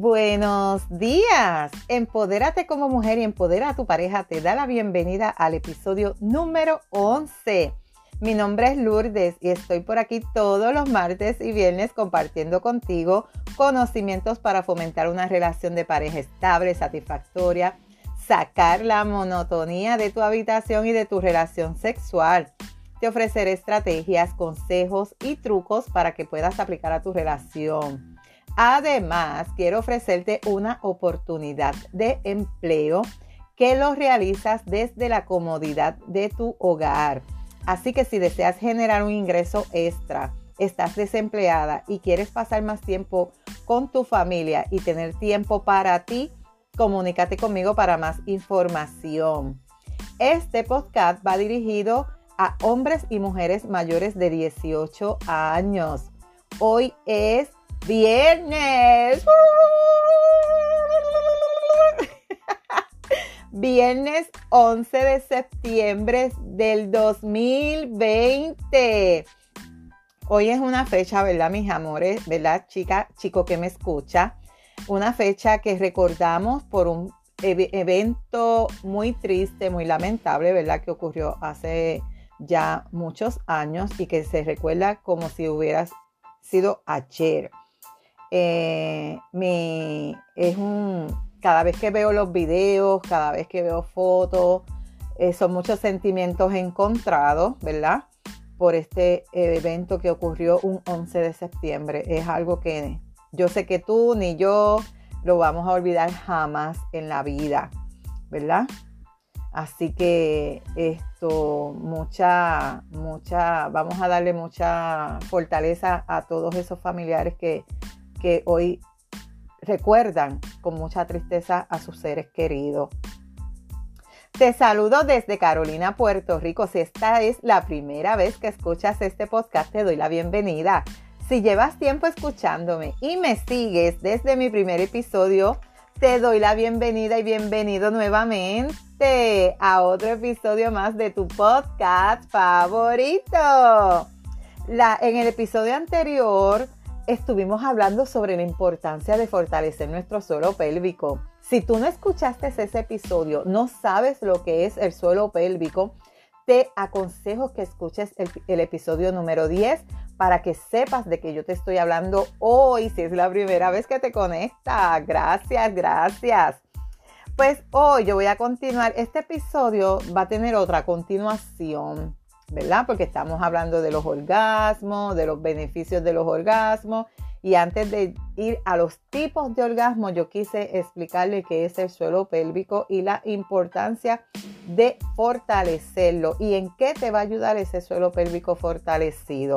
Buenos días. Empodérate como mujer y empodera a tu pareja. Te da la bienvenida al episodio número 11. Mi nombre es Lourdes y estoy por aquí todos los martes y viernes compartiendo contigo conocimientos para fomentar una relación de pareja estable, satisfactoria, sacar la monotonía de tu habitación y de tu relación sexual. Te ofreceré estrategias, consejos y trucos para que puedas aplicar a tu relación. Además, quiero ofrecerte una oportunidad de empleo que lo realizas desde la comodidad de tu hogar. Así que si deseas generar un ingreso extra, estás desempleada y quieres pasar más tiempo con tu familia y tener tiempo para ti, comunícate conmigo para más información. Este podcast va dirigido a hombres y mujeres mayores de 18 años. Hoy es viernes. Viernes 11 de septiembre del 2020. Hoy es una fecha, ¿verdad, mis amores? ¿Verdad, chica, chico que me escucha? Una fecha que recordamos por un evento muy triste, muy lamentable, ¿verdad? Que ocurrió hace ya muchos años y que se recuerda como si hubiera sido ayer. Eh, es un, cada vez que veo los videos, cada vez que veo fotos, eh, son muchos sentimientos encontrados, ¿verdad? Por este evento que ocurrió un 11 de septiembre. Es algo que yo sé que tú ni yo lo vamos a olvidar jamás en la vida, ¿verdad? Así que esto, mucha, mucha, vamos a darle mucha fortaleza a todos esos familiares que, que hoy recuerdan con mucha tristeza a sus seres queridos. Te saludo desde Carolina, Puerto Rico. Si esta es la primera vez que escuchas este podcast, te doy la bienvenida. Si llevas tiempo escuchándome y me sigues desde mi primer episodio, te doy la bienvenida y bienvenido nuevamente a otro episodio más de tu podcast favorito. La, en el episodio anterior estuvimos hablando sobre la importancia de fortalecer nuestro suelo pélvico. Si tú no escuchaste ese episodio, no sabes lo que es el suelo pélvico, te aconsejo que escuches el, episodio número 10 para que sepas de que yo te estoy hablando hoy, si es la primera vez que te conecta. Gracias, gracias. Pues hoy yo voy a continuar, este episodio va a tener otra continuación, ¿verdad? Porque estamos hablando de los orgasmos, de los beneficios de los orgasmos. Y antes de ir a los tipos de orgasmo, yo quise explicarle qué es el suelo pélvico y la importancia de fortalecerlo y en qué te va a ayudar ese suelo pélvico fortalecido.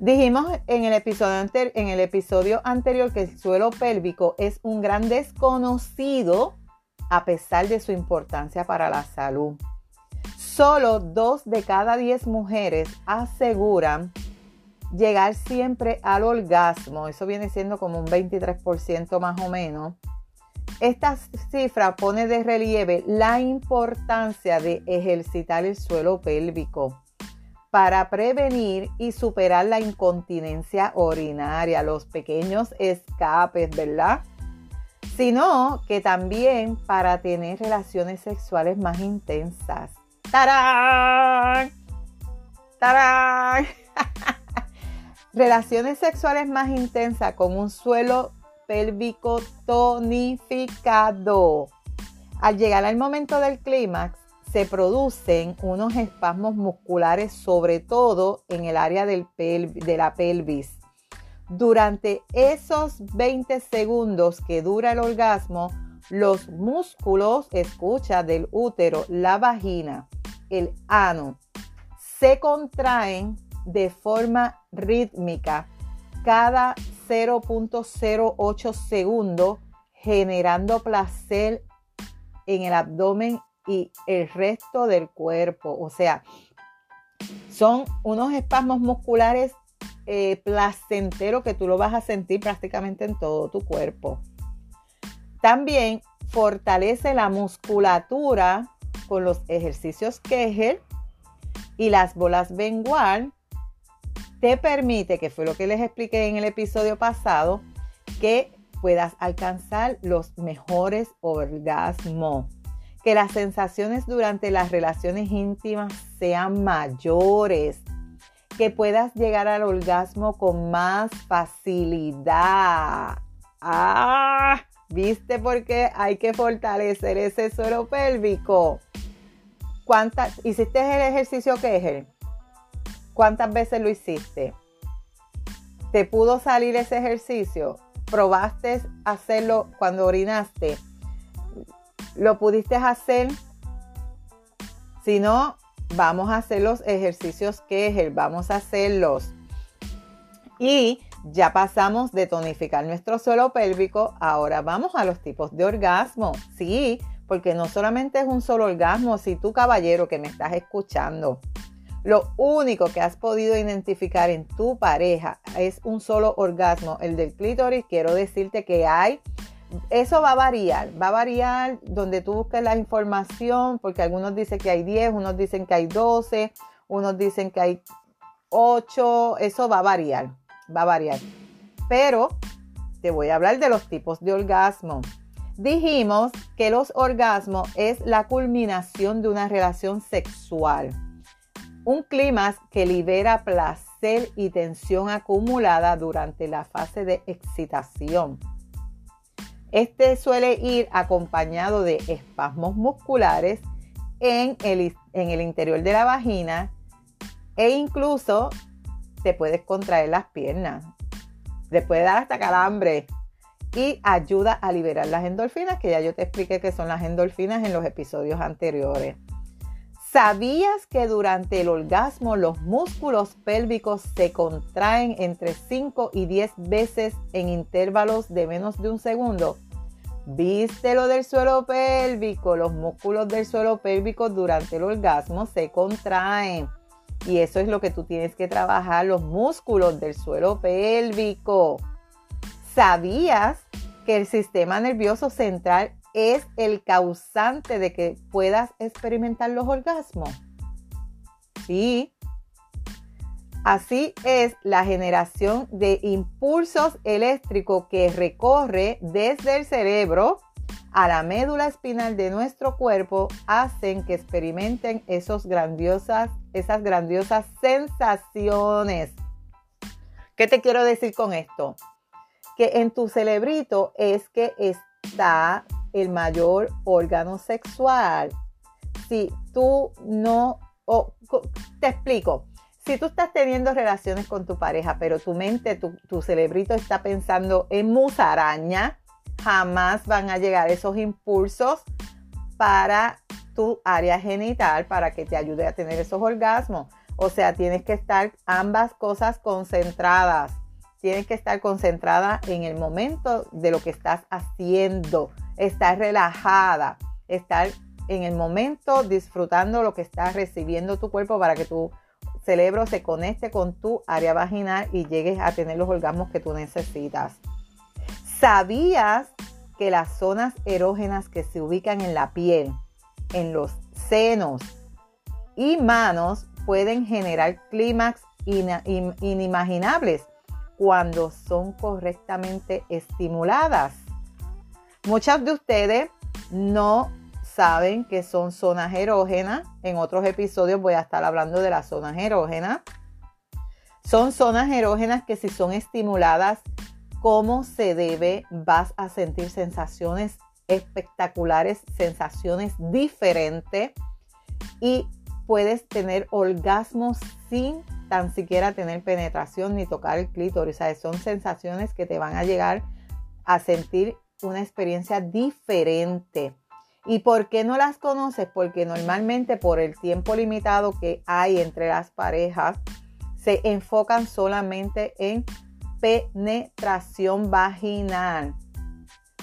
Dijimos en el, episodio en el episodio anterior que el suelo pélvico es un gran desconocido a pesar de su importancia para la salud. Solo dos de cada diez mujeres aseguran llegar siempre al orgasmo. Eso viene siendo como un 23% más o menos. Esta cifra pone de relieve la importancia de ejercitar el suelo pélvico para prevenir y superar la incontinencia urinaria, los pequeños escapes, ¿verdad? Sino que también para tener relaciones sexuales más intensas. ¡Tarán! ¡Tarán! relaciones sexuales más intensas con un suelo pélvico tonificado. Al llegar al momento del clímax, se producen unos espasmos musculares, sobre todo en el área del de la pelvis. Durante esos 20 segundos que dura el orgasmo, los músculos, escucha, del útero, la vagina, el ano, se contraen de forma rítmica cada 0.08 segundos, generando placer en el abdomen y el resto del cuerpo. O sea, son unos espasmos musculares eh, placenteros que tú lo vas a sentir prácticamente en todo tu cuerpo. También fortalece la musculatura con los ejercicios Kegel y las bolas Bengual. Te permite, que fue lo que les expliqué en el episodio pasado, que puedas alcanzar los mejores orgasmos. Que las sensaciones durante las relaciones íntimas sean mayores. Que puedas llegar al orgasmo con más facilidad. ¡Ah! ¿Viste por qué hay que fortalecer ese suelo pélvico? ¿Cuántas, ¿Hiciste el ejercicio él? ¿Cuántas veces lo hiciste? ¿Te pudo salir ese ejercicio? ¿Probaste hacerlo cuando orinaste? ¿Lo pudiste hacer? Si no, vamos a hacer los ejercicios él. Vamos a hacerlos. Y ya pasamos de tonificar nuestro suelo pélvico. Ahora vamos a los tipos de orgasmo. Sí, porque no solamente es un solo orgasmo. Si tú, caballero, que me estás escuchando, lo único que has podido identificar en tu pareja es un solo orgasmo, el del clítoris. Quiero decirte que hay, eso va a variar, va a variar donde tú busques la información, porque algunos dicen que hay 10, unos dicen que hay 12, unos dicen que hay 8, eso va a variar, va a variar. Pero te voy a hablar de los tipos de orgasmo. Dijimos que los orgasmos es la culminación de una relación sexual un clima que libera placer y tensión acumulada durante la fase de excitación. Este suele ir acompañado de espasmos musculares en el, en el interior de la vagina e incluso te puedes contraer las piernas. Le puede dar hasta calambre y ayuda a liberar las endorfinas, que ya yo te expliqué que son las endorfinas en los episodios anteriores. ¿Sabías que durante el orgasmo los músculos pélvicos se contraen entre 5 y 10 veces en intervalos de menos de un segundo? ¿Viste lo del suelo pélvico? Los músculos del suelo pélvico durante el orgasmo se contraen. Y eso es lo que tú tienes que trabajar, los músculos del suelo pélvico. ¿Sabías que el sistema nervioso central es el causante de que puedas experimentar los orgasmos. Sí. Así es la generación de impulsos eléctricos que recorre desde el cerebro a la médula espinal de nuestro cuerpo hacen que experimenten esos grandiosas, esas grandiosas sensaciones. ¿Qué te quiero decir con esto? Que en tu cerebrito es que está el mayor órgano sexual. Si tú no, te explico, si tú estás teniendo relaciones con tu pareja, pero tu mente, tu, tu está pensando en musaraña, jamás van a llegar esos impulsos para tu área genital para que te ayude a tener esos orgasmos. O sea, tienes que estar ambas cosas concentradas. Tienes que estar concentrada en el momento de lo que estás haciendo. Estar relajada, estar en el momento disfrutando lo que estás recibiendo tu cuerpo para que tu cerebro se conecte con tu área vaginal y llegues a tener los orgasmos que tú necesitas. ¿Sabías que las zonas erógenas que se ubican en la piel, en los senos y manos pueden generar clímax inimaginables cuando son correctamente estimuladas? Muchas de ustedes no saben que son zonas erógenas. En otros episodios voy a estar hablando de las zonas erógenas. Son zonas erógenas que si son estimuladas como se debe, vas a sentir sensaciones espectaculares, sensaciones diferentes y puedes tener orgasmos sin tan siquiera tener penetración ni tocar el clítoris. O son sensaciones que te van a llegar a sentir una experiencia diferente. ¿Y por qué no las conoces? Porque normalmente por el tiempo limitado que hay entre las parejas, se enfocan solamente en penetración vaginal.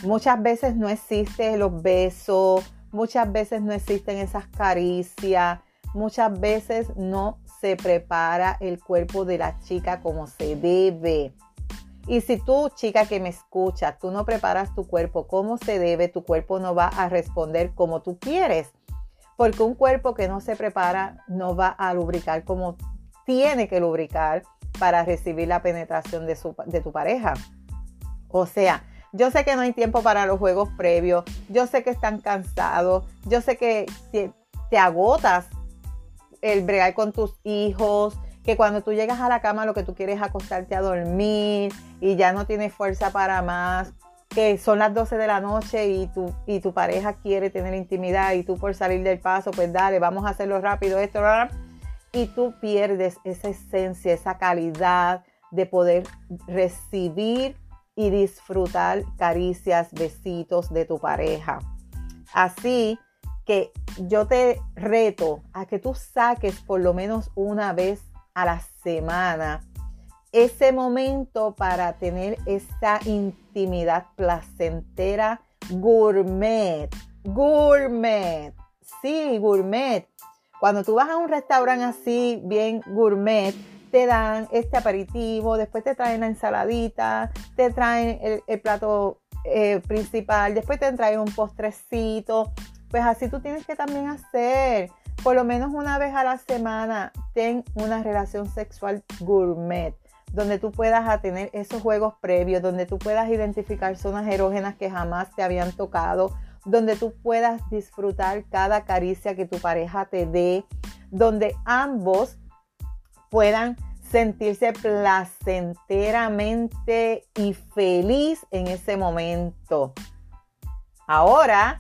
Muchas veces no existen los besos, muchas veces no existen esas caricias, muchas veces no se prepara el cuerpo de la chica como se debe. Y si tú, chica que me escucha, tú no preparas tu cuerpo como se debe, tu cuerpo no va a responder como tú quieres. Porque un cuerpo que no se prepara no va a lubricar como tiene que lubricar para recibir la penetración de, su, de tu pareja. O sea, Yo sé que no hay tiempo para los juegos previos, yo sé que están cansados, yo sé que te, te agotas el bregar con tus hijos, que cuando tú llegas a la cama lo que tú quieres es acostarte a dormir y ya no tienes fuerza para más, que son las 12 de la noche y tu, y tu pareja quiere tener intimidad y tú por salir del paso, pues dale, vamos a hacerlo rápido, esto, y tú pierdes esa esencia, esa calidad de poder recibir y disfrutar caricias, besitos de tu pareja. Así que yo te reto a que tú saques por lo menos una vez a la semana ese momento para tener esa intimidad placentera gourmet. Gourmet. Sí, gourmet. Cuando tú vas a un restaurante así, bien gourmet, te dan este aperitivo, después te traen la ensaladita, te traen el, plato eh, principal, después te traen un postrecito. Pues así tú tienes que también hacer por lo menos una vez a la semana, ten una relación sexual gourmet, donde tú puedas tener esos juegos previos, donde tú puedas identificar zonas erógenas que jamás te habían tocado, donde tú puedas disfrutar cada caricia que tu pareja te dé, donde ambos puedan sentirse placenteramente y feliz en ese momento. Ahora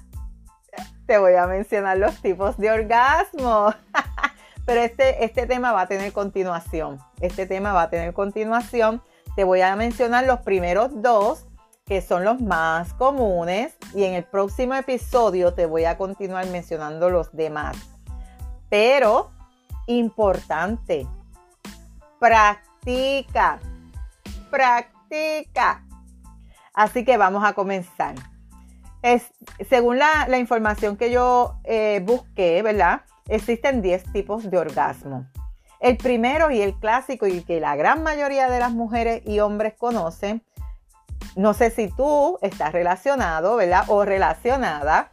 te voy a mencionar los tipos de orgasmo. Pero este, este tema va a tener continuación. Este tema va a tener continuación. Te voy a mencionar los primeros dos, que son los más comunes. Y en el próximo episodio te voy a continuar mencionando los demás. Pero, importante, practica, practica. Así que vamos a comenzar. Es, según la, información que yo eh, busqué, ¿verdad? Existen 10 tipos de orgasmo. El primero y el clásico y que la gran mayoría de las mujeres y hombres conocen, no sé si tú estás relacionado, ¿verdad? O relacionada,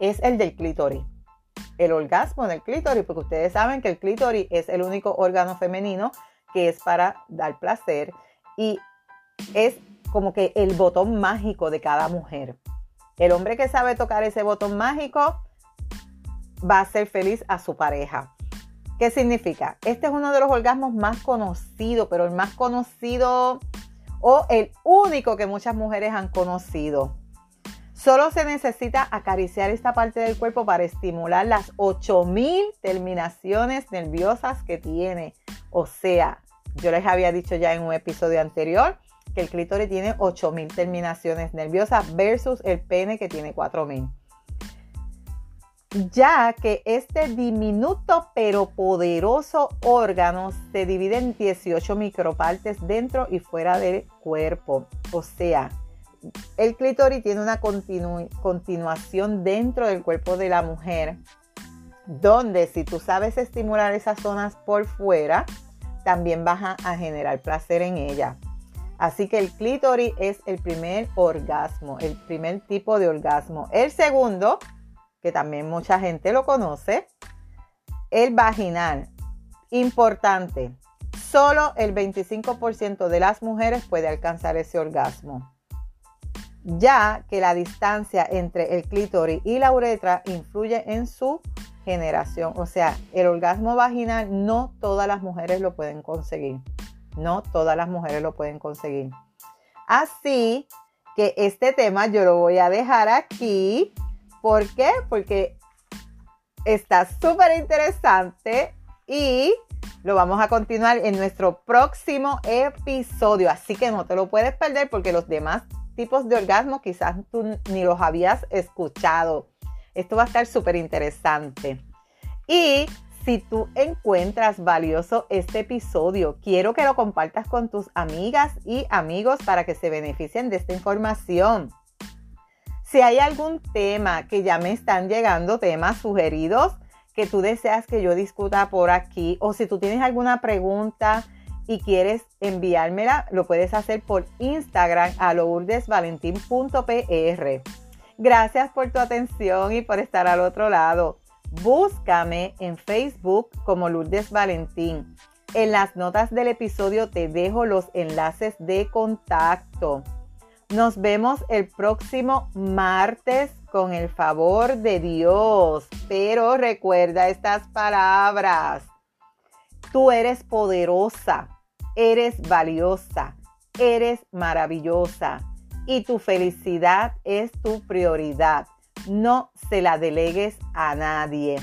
es el del clítoris. El orgasmo del clítoris, porque ustedes saben que el clítoris es el único órgano femenino que es para dar placer y es como que el botón mágico de cada mujer. El hombre que sabe tocar ese botón mágico va a ser feliz a su pareja. ¿Qué significa? Este es uno de los orgasmos más conocidos, pero el más conocido o el único que muchas mujeres han conocido. Solo se necesita acariciar esta parte del cuerpo para estimular las 8000 terminaciones nerviosas que tiene. O sea, yo les había dicho ya en un episodio anterior que el clítoris tiene 8000 terminaciones nerviosas versus el pene que tiene 4000. Ya que este diminuto pero poderoso órgano se divide en 18 micropartes dentro y fuera del cuerpo. O sea, el clítoris tiene una continuación dentro del cuerpo de la mujer, donde si tú sabes estimular esas zonas por fuera, también vas a generar placer en ella. Así que el clítoris es el primer orgasmo, el primer tipo de orgasmo. El segundo, que también mucha gente lo conoce, el vaginal. Importante, solo el 25% de las mujeres puede alcanzar ese orgasmo, ya que la distancia entre el clítoris y la uretra influye en su generación. O sea, el orgasmo vaginal no todas las mujeres lo pueden conseguir. No todas las mujeres lo pueden conseguir. Así que este tema yo lo voy a dejar aquí. ¿Por qué? Porque está súper interesante y lo vamos a continuar en nuestro próximo episodio. Así que no te lo puedes perder porque los demás tipos de orgasmo quizás tú ni los habías escuchado. Esto va a estar súper interesante. Y si tú encuentras valioso este episodio, quiero que lo compartas con tus amigas y amigos para que se beneficien de esta información. Si hay algún tema que ya me están llegando, temas sugeridos que tú deseas que yo discuta por aquí, o si tú tienes alguna pregunta y quieres enviármela, lo puedes hacer por Instagram a lourdesvalentín.pr. Gracias por tu atención y por estar al otro lado. Búscame en Facebook como Lourdes Valentín. En las notas del episodio te dejo los enlaces de contacto. Nos vemos el próximo martes con el favor de Dios. Pero recuerda estas palabras. Tú eres poderosa, eres valiosa, eres maravillosa y tu felicidad es tu prioridad. No se la delegues a nadie.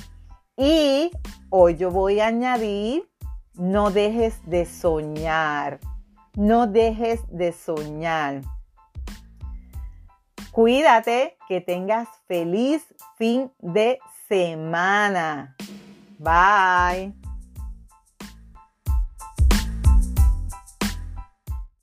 Y hoy yo voy a añadir, no dejes de soñar. No dejes de soñar. Cuídate, que tengas feliz fin de semana. Bye.